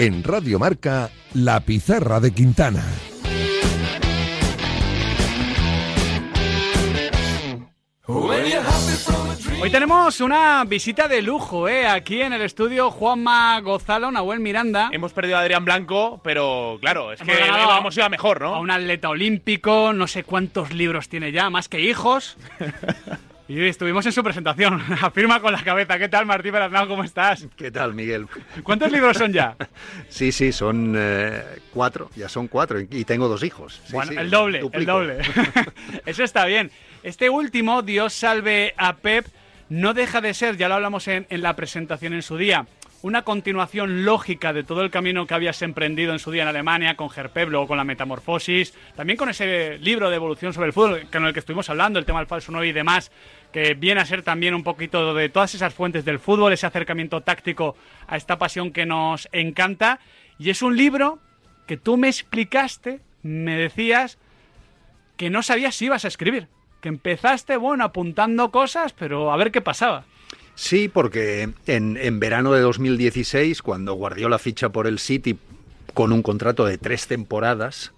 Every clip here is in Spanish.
En Radio Marca, La Pizarra de Quintana. Hoy tenemos una visita de lujo, ¿eh? Aquí en el estudio Juanma Gozalo, Nahuel Miranda. Hemos perdido a Adrián Blanco, pero claro, es Hemos que ganado hemos ido a mejor, A ¿no? un atleta olímpico, no sé cuántos libros tiene ya, más que hijos. y estuvimos en su presentación. Afirma con la cabeza. ¿Qué tal, Martín Beraznao? ¿Cómo estás? ¿Qué tal, Miguel? ¿Cuántos libros son ya? Sí, sí, son eh, cuatro, ya son cuatro, y tengo dos hijos. Sí, bueno, sí, el doble, el doble. Eso está bien. Este último, Dios salve a Pep, no deja de ser, ya lo hablamos en, en la presentación en su día, una continuación lógica de todo el camino que habías emprendido en su día en Alemania, con Gerpep, luego con la metamorfosis, también con ese libro de evolución sobre el fútbol, con el que estuvimos hablando, el tema del falso 9 y demás, que viene a ser también un poquito de todas esas fuentes del fútbol, ese acercamiento táctico a esta pasión que nos encanta. Y es un libro que tú me explicaste, me decías, que no sabías si ibas a escribir. Que empezaste, bueno, apuntando cosas, pero a ver qué pasaba. Sí, porque en, en verano de 2016, cuando Guardiola ficha por el City con un contrato de tres temporadas,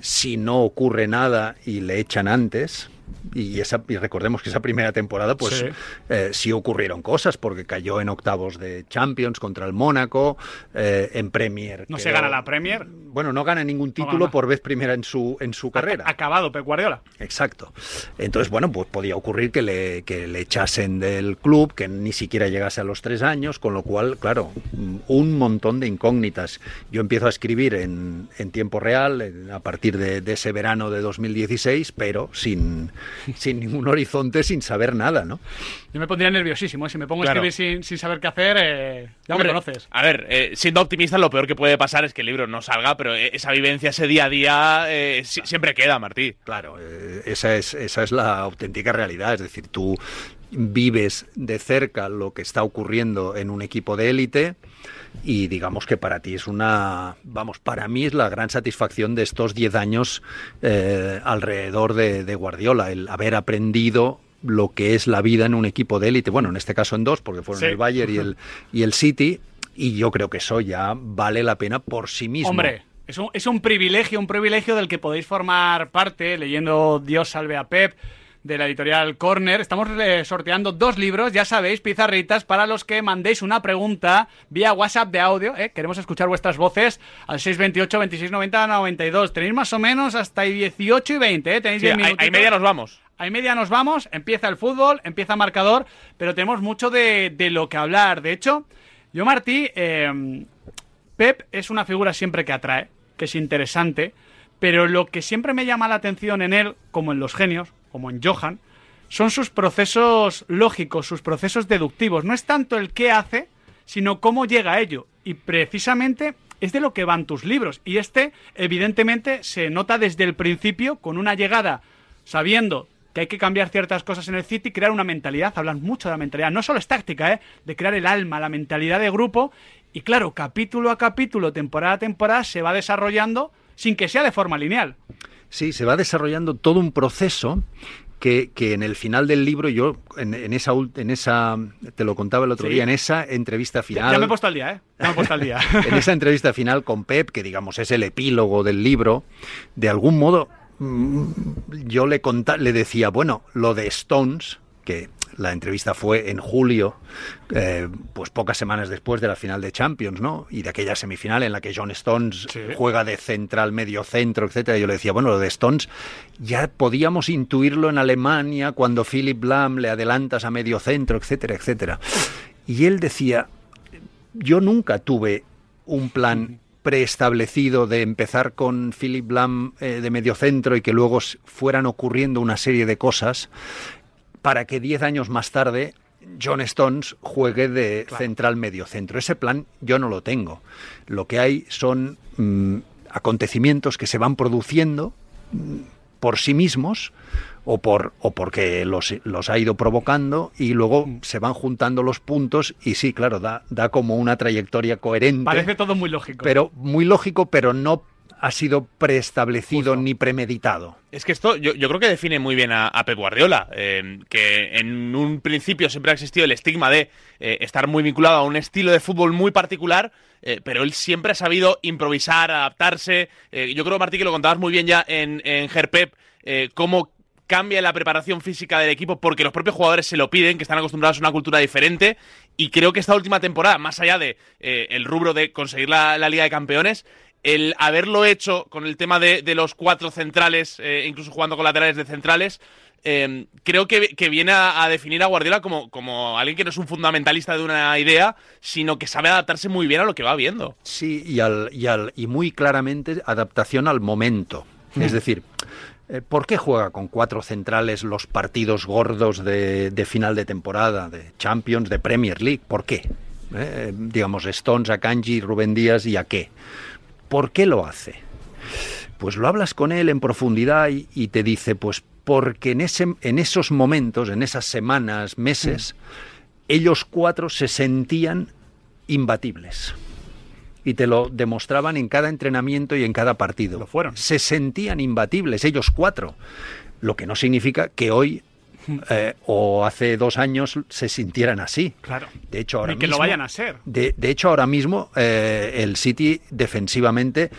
si no ocurre nada y le echan antes, y, esa, y recordemos que esa primera temporada, pues Sí. Eh, sí ocurrieron cosas, porque cayó en octavos de Champions contra el Mónaco, eh, en Premier. No se gana la Premier. Bueno, no gana ningún título por vez primera en su, en su carrera. Acabado, Pep Guardiola. Exacto. Entonces, bueno, pues podía ocurrir que le, que le echasen del club, que ni siquiera llegase a los tres años, con lo cual, claro, un montón de incógnitas. Yo empiezo a escribir en, en tiempo real en- a partir de, de ese verano de 2016, pero sin, sin ningún horizonte, sin saber nada, ¿no? Yo me pondría nerviosísimo. ¿eh? Si me pongo Claro. a escribir sin, sin saber qué hacer, eh, ya Hombre, me conoces. A ver, eh, siendo optimista, lo peor que puede pasar es que el libro no salga, pero esa vivencia, ese día a día, eh, si- siempre queda, Martí. Claro, eh, esa es, esa es la auténtica realidad. Es decir, tú vives de cerca lo que está ocurriendo en un equipo de élite y digamos que para ti es una, vamos, para mí es la gran satisfacción de estos 10 años eh, alrededor de, de Guardiola, el haber aprendido lo que es la vida en un equipo de élite, bueno, en este caso en dos, porque fueron Sí. el Bayern y el, y el City, y yo creo que eso ya vale la pena por sí mismo. Hombre, es un, es un privilegio, un privilegio del que podéis formar parte leyendo Dios salve a Pep de la editorial Corner. Estamos eh, sorteando dos libros, ya sabéis, pizarritas, para los que mandéis una pregunta vía WhatsApp de audio. ¿eh? Queremos escuchar vuestras voces al 628 26 90 92. Tenéis más o menos hasta ahí 18 y 20, ¿eh? Tenéis Sí, 10 ahí, minutitos. ahí media nos vamos. Ahí media nos vamos, empieza el fútbol, empieza marcador, pero tenemos mucho de, de lo que hablar. De hecho, yo, Martí, eh, Pep es una figura siempre que atrae, que es interesante, pero lo que siempre me llama la atención en él, como en los genios, como en Johan, son sus procesos lógicos, sus procesos deductivos. No es tanto el qué hace, sino cómo llega a ello. Y precisamente es de lo que van tus libros. Y este, evidentemente, se nota desde el principio con una llegada sabiendo que hay que cambiar ciertas cosas en el City, crear una mentalidad, hablan mucho de la mentalidad, no solo es táctica, ¿eh? de crear el alma, la mentalidad de grupo, y claro, capítulo a capítulo, temporada a temporada, se va desarrollando sin que sea de forma lineal. Sí, se va desarrollando todo un proceso que, que en el final del libro, yo en, en esa, en esa, te lo contaba el otro Sí. día, en esa entrevista final. ya me he puesto al día, ¿eh? Ya me he puesto al día. en esa entrevista final con Pep, que digamos es el epílogo del libro, de algún modo mm, yo le, conta- le decía, bueno, lo de Stones, que la entrevista fue en julio, eh, pues pocas semanas después de la final de Champions, ¿no? Y de aquella semifinal en la que John Stones Sí. juega de central, medio centro, etcétera. Yo le decía, bueno, lo de Stones ya podíamos intuirlo en Alemania cuando Philip Lahm le adelantas a medio centro, etcétera, etcétera. Y él decía, yo nunca tuve un plan preestablecido de empezar con Philip Lam eh, de mediocentro y que luego fueran ocurriendo una serie de cosas para que diez años más tarde John Stones juegue de central mediocentro. Ese plan yo no lo tengo. Lo que hay son mm, acontecimientos que se van produciendo mm, por sí mismos o, por, o porque los, los ha ido provocando y luego se van juntando los puntos y sí, claro, da, da como una trayectoria coherente. Parece todo muy lógico. Pero muy lógico, pero no ha sido preestablecido ni premeditado. Es que esto yo, yo creo que define muy bien a, a Pep Guardiola, eh, que en un principio siempre ha existido el estigma de eh, estar muy vinculado a un estilo de fútbol muy particular, eh, pero él siempre ha sabido improvisar, adaptarse. Yo creo, Martí, que lo contabas muy bien ya en, en Gerpep, cómo cambia la preparación física del equipo porque los propios jugadores se lo piden, que están acostumbrados a una cultura diferente. Y creo que esta última temporada, más allá de eh, el rubro de conseguir la, la Liga de Campeones, el haberlo hecho con el tema de, de los cuatro centrales, eh, incluso jugando con laterales de centrales, eh, creo que, que viene a, a definir a Guardiola como, como alguien que no es un fundamentalista de una idea, sino que sabe adaptarse muy bien a lo que va viendo. Sí, y, al, y, al, y muy claramente adaptación al momento. Es decir, eh, ¿por qué juega con cuatro centrales los partidos gordos de, de final de temporada, de Champions, de Premier League? ¿Por qué? Eh, digamos, Stones, Akanji, Rubén Díaz y a qué. ¿Por qué lo hace? Pues lo hablas con él en profundidad y, y te dice, pues porque en, ese, en esos momentos, en esas semanas, meses, ellos cuatro se sentían imbatibles. Y te lo demostraban en cada entrenamiento y en cada partido. Lo fueron. Se sentían imbatibles, ellos cuatro. Lo que no significa que hoy eh, o hace dos años se sintieran así. Claro. De hecho, ahora Ni que mismo, lo vayan a ser. De, de hecho, ahora mismo eh, el City defensivamente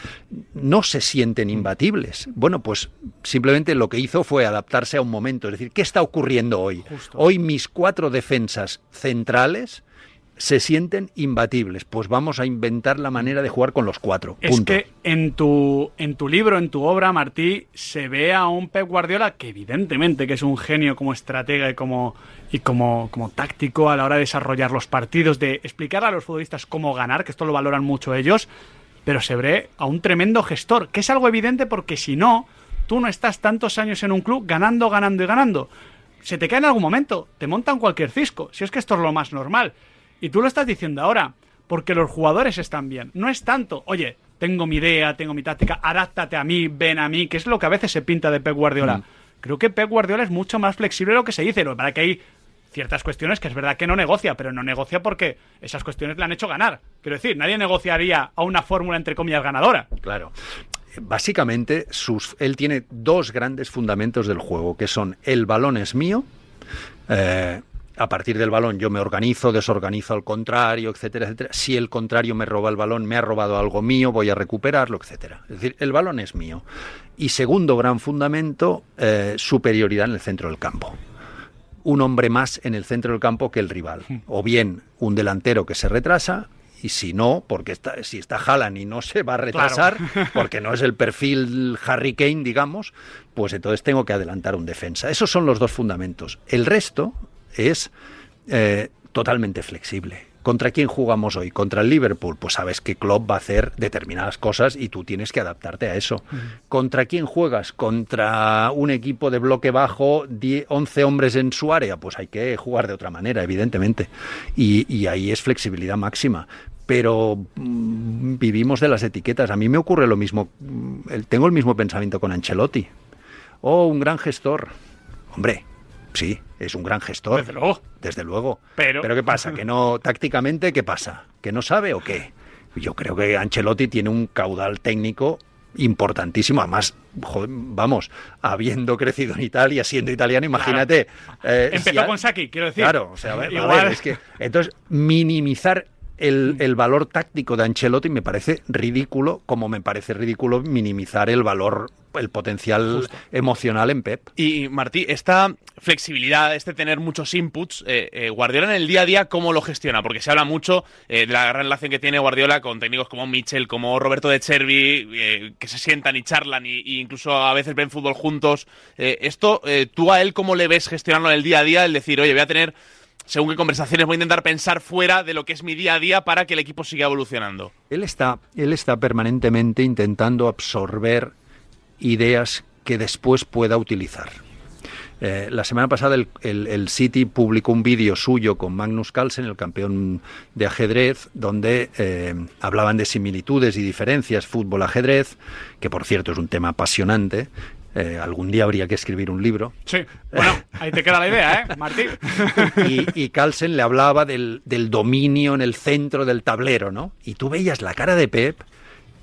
no se sienten imbatibles. Bueno, pues simplemente lo que hizo fue adaptarse a un momento. Es decir, ¿qué está ocurriendo hoy? Justo. Hoy mis cuatro defensas centrales se sienten imbatibles. Pues vamos a inventar la manera de jugar con los cuatro. Es Punto. que en tu, en tu libro, en tu obra, Martí, se ve a un Pep Guardiola que evidentemente que es un genio como estratega y como, y como, como táctico a la hora de desarrollar los partidos, de explicar a los futbolistas cómo ganar, que esto lo valoran mucho ellos, pero se ve a un tremendo gestor, que es algo evidente porque si no, tú no estás tantos años en un club ganando, ganando y ganando. Se te cae en algún momento, te montan cualquier cisco, si es que esto es lo más normal. Y tú lo estás diciendo ahora, porque los jugadores están bien. No es tanto, oye, tengo mi idea, tengo mi táctica, adáptate a mí, ven a mí, que es lo que a veces se pinta de Pep Guardiola. Mm. Creo que Pep Guardiola es mucho más flexible de lo que se dice. Es que hay ciertas cuestiones que es verdad que no negocia, pero no negocia porque esas cuestiones le han hecho ganar. Quiero decir, nadie negociaría a una fórmula entre comillas ganadora. Claro. Básicamente, sus, él tiene dos grandes fundamentos del juego, que son el balón es mío, eh, a partir del balón yo me organizo, desorganizo al contrario, etcétera, etcétera. Si el contrario me roba el balón, me ha robado algo mío, voy a recuperarlo, etcétera. Es decir, el balón es mío. Y segundo gran fundamento, eh, superioridad en el centro del campo. Un hombre más en el centro del campo que el rival. O bien un delantero que se retrasa, y si no, porque está, si está Haaland y no se va a retrasar, porque no es el perfil Harry Kane, digamos, pues entonces tengo que adelantar un defensa. Esos son los dos fundamentos. El resto es eh, totalmente flexible. ¿Contra quién jugamos hoy? Contra el Liverpool. Pues sabes que Klopp va a hacer determinadas cosas y tú tienes que adaptarte a eso. ¿Contra quién juegas? Contra un equipo de bloque bajo, 10, 11 hombres en su área. Pues hay que jugar de otra manera, evidentemente. Y, y ahí es flexibilidad máxima pero mm, vivimos de las etiquetas. A mí me ocurre lo mismo. mm, Tengo el mismo pensamiento con Ancelotti. Oh, un gran gestor. Hombre, sí, es un gran gestor. Desde luego. Desde luego. Pero- ¿qué pasa? ¿Que no, tácticamente, qué pasa? ¿Que no sabe o qué? Yo creo que Ancelotti tiene un caudal técnico importantísimo. Además, joder, vamos, habiendo crecido en Italia, siendo italiano, imagínate. eh, Empezó con Saki, quiero decir. Claro, o sea, a ver, a Igual- ver, es que entonces minimizar el, el valor táctico de Ancelotti me parece ridículo, como me parece ridículo minimizar el valor, el potencial emocional en Pep. Y Martí, esta flexibilidad, este tener muchos inputs, eh, eh, Guardiola en el día a día, ¿cómo lo gestiona? Porque se habla mucho eh, de la gran relación que tiene Guardiola con técnicos como Mitchell, como Roberto de Chervi, eh, que se sientan y charlan y, y incluso a veces ven fútbol juntos. Esto, ¿tú a él cómo le ves gestionarlo en el día a día? El decir, oye, voy a tener, según qué conversaciones, voy a intentar pensar fuera de lo que es mi día a día para que el equipo siga evolucionando. Él está, él está permanentemente intentando absorber ideas que después pueda utilizar. Eh, la semana pasada el, el- el City publicó un vídeo suyo con Magnus Carlsen, el campeón de ajedrez, donde eh, hablaban de similitudes y diferencias fútbol-ajedrez, que por cierto es un tema apasionante. Eh, algún día habría que escribir un libro. Sí. Bueno, ahí te queda la idea, ¿eh, Martí? Y, y Carlsen le hablaba del, del dominio en el centro del tablero, ¿no? Y tú veías la cara de Pep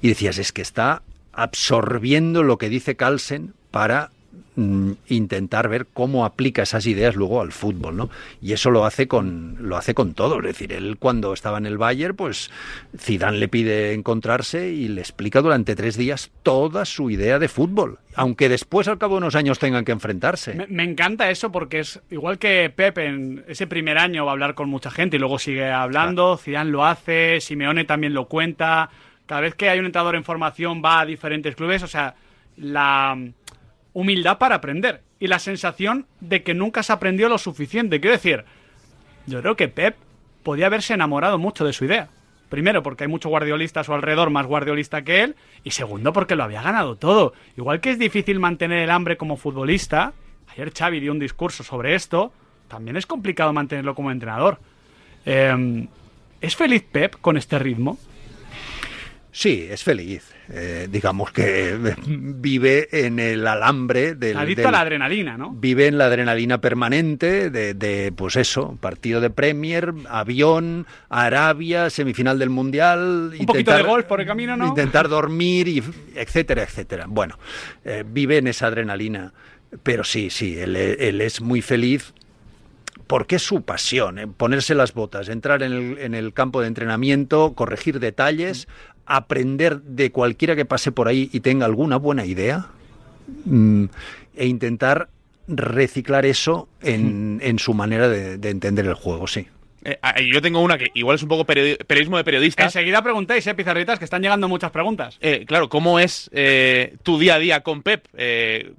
y decías, es que está absorbiendo lo que dice Carlsen para mm, intentar ver cómo aplica esas ideas luego al fútbol, ¿no? Y eso lo hace con lo hace con todo, es decir, él cuando estaba en el Bayern, pues Zidane le pide encontrarse y le explica durante tres días toda su idea de fútbol, aunque después al cabo de unos años tengan que enfrentarse. Me, me encanta eso porque es igual que Pep en ese primer año va a hablar con mucha gente y luego sigue hablando, Zidane lo hace, Simeone también lo cuenta, cada vez que hay un entrenador en formación va a diferentes clubes, o sea, la humildad para aprender y la sensación de que nunca se aprendió lo suficiente. Quiero decir, yo creo que Pep podía haberse enamorado mucho de su idea. Primero, porque hay mucho guardiolista a su alrededor, más guardiolista que él. Y segundo, porque lo había ganado todo. Igual que es difícil mantener el hambre como futbolista, ayer Xavi dio un discurso sobre esto, también es complicado mantenerlo como entrenador. Eh, ¿Es feliz Pep con este ritmo? Sí, es feliz. Eh, digamos que vive en el alambre del... Adicto del- a la adrenalina, ¿no? Vive en la adrenalina permanente de, de, pues eso, partido de Premier, avión, Arabia, semifinal del Mundial. Un poquito de golf por el camino, ¿no? Intentar dormir, y, etcétera, etcétera. Bueno, eh, vive en esa adrenalina. Pero sí, sí, él, él es muy feliz porque es su pasión, eh, ponerse las botas, entrar en el, en el campo de entrenamiento, corregir detalles, aprender de cualquiera que pase por ahí y tenga alguna buena idea mm, e intentar reciclar eso en, en su manera de, de entender el juego, sí. Eh, ah, yo tengo una que igual es un poco periodi- periodismo de periodista. Enseguida preguntáis, ¿eh, pizarritas? Que están llegando muchas preguntas. Eh, claro, ¿cómo es eh, tu día a día con Pep? Eh,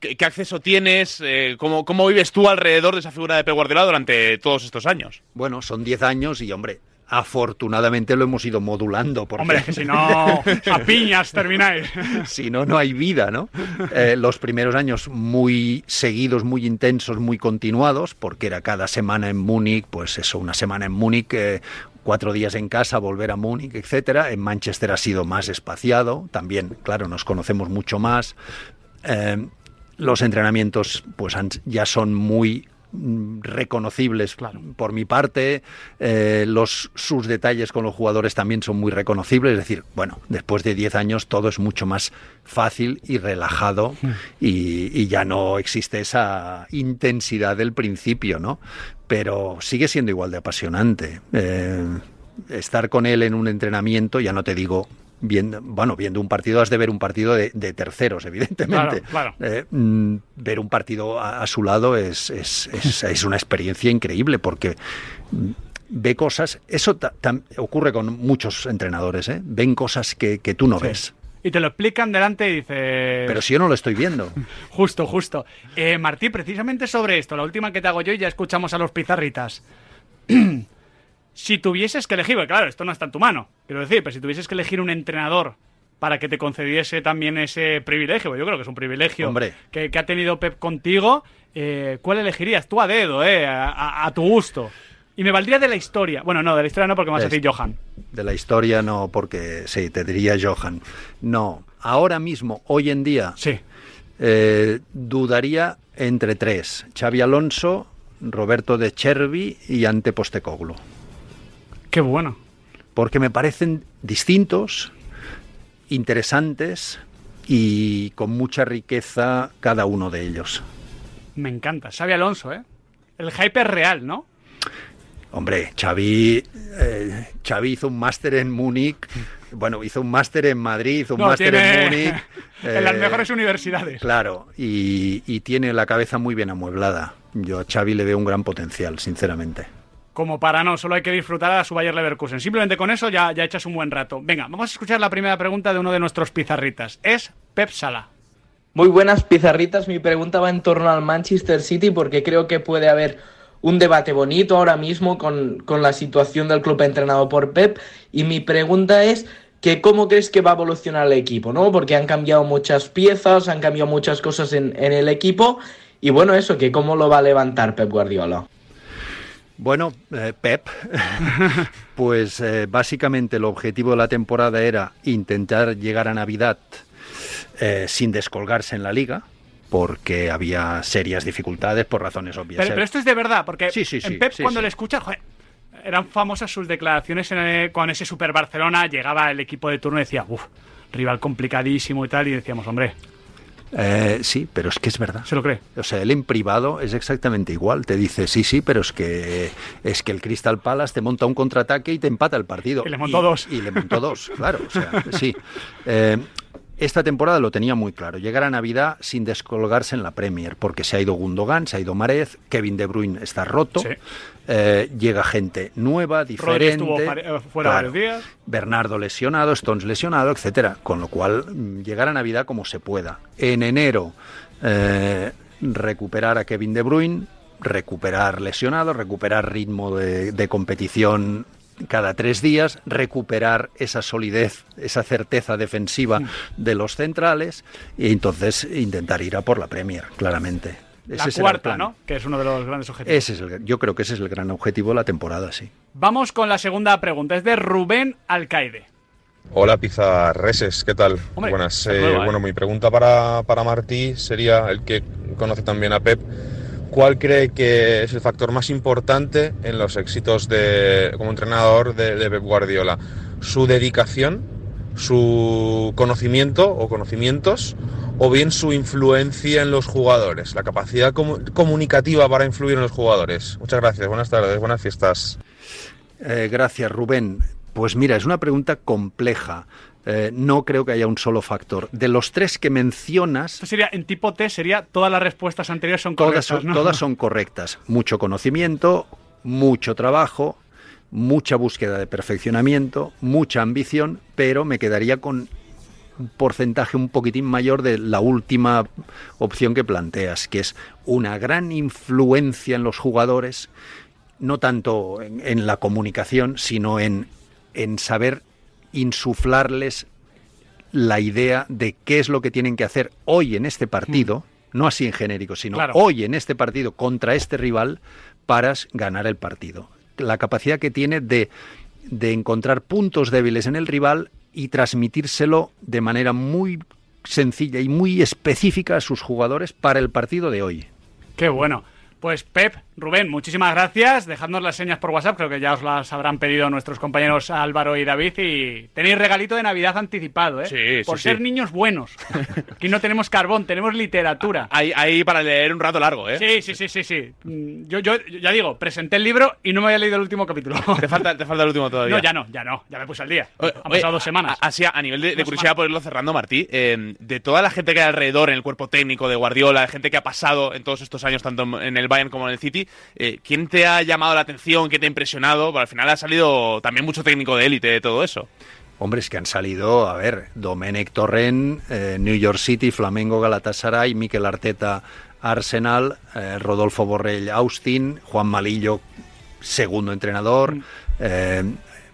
qué, qué acceso tienes? Eh, ¿cómo, ¿Cómo vives tú alrededor de esa figura de Pep Guardiola durante todos estos años? Bueno, son 10 años y, hombre, afortunadamente lo hemos ido modulando. Porque Hombre, si no, a piñas termináis. si no, no hay vida, ¿no? Eh, los primeros años muy seguidos, muy intensos, muy continuados, porque era cada semana en Múnich, pues eso, una semana en Múnich, eh, cuatro días en casa, volver a Múnich, etcétera. En Manchester ha sido más espaciado, también, claro, nos conocemos mucho más. Eh, los entrenamientos, pues han- ya son muy mm, reconocibles por mi parte. Eh, los sus detalles con los jugadores también son muy reconocibles. Es decir bueno después de 10 años todo es mucho más fácil y relajado y, y ya no existe esa intensidad del principio no pero sigue siendo igual de apasionante Eh, estar con él en un entrenamiento ya no te digo viendo, bueno, viendo un partido has de ver un partido de, de terceros, evidentemente. Claro, claro. Eh, mm, ver un partido a, a su lado es, es, es- es una experiencia increíble porque mm, ve cosas, eso ocurre con muchos entrenadores, ¿eh? ven cosas que, que tú no ves. Y te lo explican delante y dices... Pero si yo no lo estoy viendo. Justo, justo. Eh, Martí, precisamente sobre esto, la última que te hago yo y ya escuchamos a los pizarritas. si tuvieses que elegir, claro, esto no está en tu mano, quiero decir, pero si tuvieses que elegir un entrenador para que te concediese también ese privilegio, yo creo que es un privilegio Hombre. Que, que ha tenido Pep contigo, eh, ¿cuál elegirías? Tú a dedo, eh, a, a- a tu gusto. Y me valdría de la historia. Bueno, no, de la historia no, porque me vas a decir Johan. De la historia no, porque sí, te diría Johan. No, ahora mismo, hoy en día, Sí. Eh, dudaría entre tres: Xavi Alonso, Roberto de Chervi y Ante Postecoglu. Qué bueno. Porque me parecen distintos, interesantes y con mucha riqueza cada uno de ellos. Me encanta. Xavi Alonso, ¿eh? El hype es real, ¿no? Hombre, Xavi, eh, Xavi hizo un máster en Múnich, bueno, hizo un máster en Madrid, hizo un No, máster en Múnich. en las eh, mejores universidades. Claro, y, y tiene la cabeza muy bien amueblada. Yo a Xavi le veo un gran potencial, sinceramente. Como para no, solo hay que disfrutar a su Bayer Leverkusen. Simplemente con eso ya, ya echas un buen rato. Venga, vamos a escuchar la primera pregunta de uno de nuestros pizarritas. Es Pep Sala. Muy buenas pizarritas. Mi pregunta va en torno al Manchester City porque creo que puede haber un debate bonito ahora mismo con, con la situación del club entrenado por Pep. Y mi pregunta es que cómo crees que va a evolucionar el equipo, ¿no? Porque han cambiado muchas piezas, han cambiado muchas cosas en, en el equipo. Y bueno, eso, que cómo lo va a levantar Pep Guardiola. Bueno, eh, Pep, pues eh, básicamente el objetivo de la temporada era intentar llegar a Navidad eh, sin descolgarse en la liga, porque había serias dificultades por razones obvias. Pero, pero esto es de verdad, porque Sí, sí, sí, en Pep cuando le escuchas, joder, eran famosas sus declaraciones en el- con ese Super Barcelona, llegaba el equipo de turno y decía, uff, rival complicadísimo y tal, y decíamos, hombre, Eh, sí, pero es que es verdad. se lo cree. O sea, él en privado es exactamente igual. Te dice, sí, sí, pero es que es que el Crystal Palace te monta un contraataque y te empata el partido. Y le montó dos. Y le montó dos, claro. O sea, sí. Eh, esta temporada lo tenía muy claro. Llegar a Navidad sin descolgarse en la Premier, porque se ha ido Gundogan, se ha ido Marez, Kevin De Bruyne está roto. Sí. eh, llega gente nueva, diferente. estuvo fuera varios días. Bernardo lesionado, Stones lesionado, etcétera. Con lo cual, mm, llegar a Navidad como se pueda. En enero, eh, recuperar a Kevin De Bruyne, recuperar lesionado, recuperar ritmo de, de competición cada tres días, recuperar esa solidez, esa certeza defensiva de los centrales y entonces intentar ir a por la Premier, claramente. La Ese cuarta. ¿no? Que es uno de los grandes objetivos. Ese es el- yo creo que ese es el gran objetivo de la temporada, sí. Vamos con la segunda pregunta. Es de Rubén Alcaide. Hola Pizarreses, ¿qué tal? Hombre, Buenas. eh, nueva, ¿eh? Bueno, mi pregunta para, para Martí sería, el que conoce también a Pep, ¿cuál cree que es el factor más importante en los éxitos de, como entrenador de, de Pep Guardiola? ¿Su dedicación, su conocimiento o conocimientos, o bien su influencia en los jugadores, la capacidad comu- comunicativa para influir en los jugadores? Muchas gracias, buenas tardes, buenas fiestas. Eh, gracias, Rubén. Pues mira, es una pregunta compleja. Eh, no creo que haya un solo factor. De los tres que mencionas, Esto sería, en tipo T, sería todas las respuestas anteriores son todas correctas, son, ¿no? todas son correctas. Mucho conocimiento, mucho trabajo, mucha búsqueda de perfeccionamiento, mucha ambición, pero me quedaría con un porcentaje un poquitín mayor de la última opción que planteas, que es una gran influencia en los jugadores, no tanto en, en la comunicación, sino en, en saber insuflarles la idea de qué es lo que tienen que hacer hoy en este partido, no así en genérico, sino Claro. hoy en este partido contra este rival para ganar el partido. La capacidad que tiene de, de encontrar puntos débiles en el rival y transmitírselo de manera muy sencilla y muy específica a sus jugadores para el partido de hoy. Qué bueno. Pues Pep, Rubén, muchísimas gracias. Dejadnos las señas por WhatsApp, creo que ya os las habrán pedido nuestros compañeros Álvaro y David. Y tenéis regalito de Navidad anticipado, ¿eh? Sí, Por sí, ser sí. niños buenos. Aquí no tenemos carbón, tenemos literatura. Ahí, ahí para leer un rato largo, ¿eh? Sí, sí, sí, sí, sí. Mm, Yo, yo, ya digo, presenté el libro y no me había leído el último capítulo. Te falta, te falta el último todavía. No, ya no, ya no, ya me puse al día. Oye, Han oye, pasado dos semanas. Así, a nivel de, curiosidad, por irlo cerrando, Martí, eh, de toda la gente que hay alrededor en el cuerpo técnico de Guardiola, de gente que ha pasado en todos estos años, tanto en el Bayern como en el City, eh, ¿quién te ha llamado la atención? ¿Quién te ha impresionado? Porque al final ha salido también mucho técnico de élite de todo eso. Hombres que han salido, a ver, Domenech Torrent, eh, New York City, Flamengo Galatasaray, Mikel Arteta Arsenal, eh, Rodolfo Borrell Austin, Juan Malillo, segundo entrenador, eh,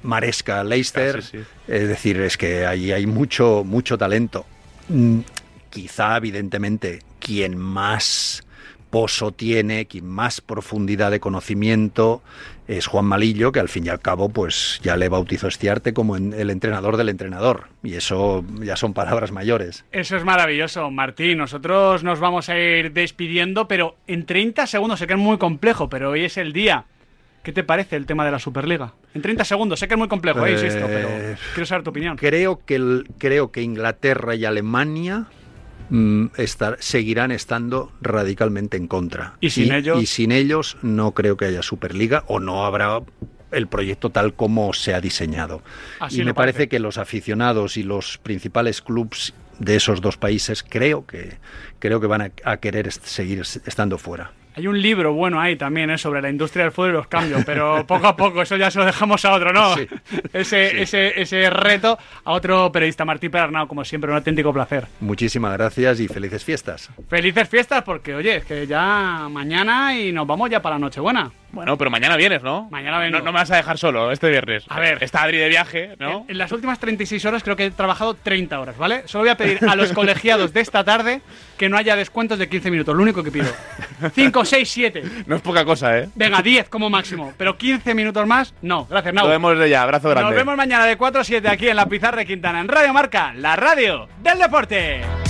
Maresca Leicester. Ah, sí, sí. Es decir, es que ahí hay mucho, mucho talento. Mm, Quizá, evidentemente, quien más pozo tiene, quien más profundidad de conocimiento es Juan Malillo, que al fin y al cabo pues ya le bautizó este arte como en- el entrenador del entrenador. Y eso ya son palabras mayores. Eso es maravilloso, Martín. Nosotros nos vamos a ir despidiendo, pero en 30 segundos sé que es muy complejo, pero hoy es el día. ¿Qué te parece el tema de la Superliga? En 30 segundos, sé que es muy complejo, eh, insisto, pero Eh, quiero saber tu opinión. Creo que, el- creo que Inglaterra y Alemania estar- seguirán estando radicalmente en contra. ¿Y sin ellos? Y sin ellos no creo que haya Superliga o no habrá el proyecto tal como se ha diseñado. Así y me parece parece. que los aficionados y los principales clubes de esos dos países creo que creo que van a, a querer seguir est- estando fuera. Hay un libro bueno ahí también ¿eh? sobre la industria del fútbol y los cambios, pero poco a poco eso ya se lo dejamos a otro, ¿no? Sí. Ese, Sí. Ese, ese reto a otro periodista, Martín Perarnau, como siempre, un auténtico placer. Muchísimas gracias y felices fiestas. Felices fiestas porque, oye, es que ya mañana y nos vamos ya para Nochebuena. Bueno, pero mañana vienes, ¿no? Mañana vengo. No, no me vas a dejar solo este viernes. A ver. Está Adri de viaje, ¿no? En, en las últimas 36 horas creo que he trabajado 30 horas, ¿vale? Solo voy a pedir a los colegiados de esta tarde que no haya descuentos de 15 minutos, lo único que pido. 5, 6, 7. No es poca cosa, ¿eh? Venga, 10 como máximo, pero 15 minutos más, no. Gracias, Nau. Lo vemos de ya. Abrazo grande. Nos vemos mañana de 4 a 7 aquí en la Pizarra de Quintana, en Radio Marca, la radio del deporte.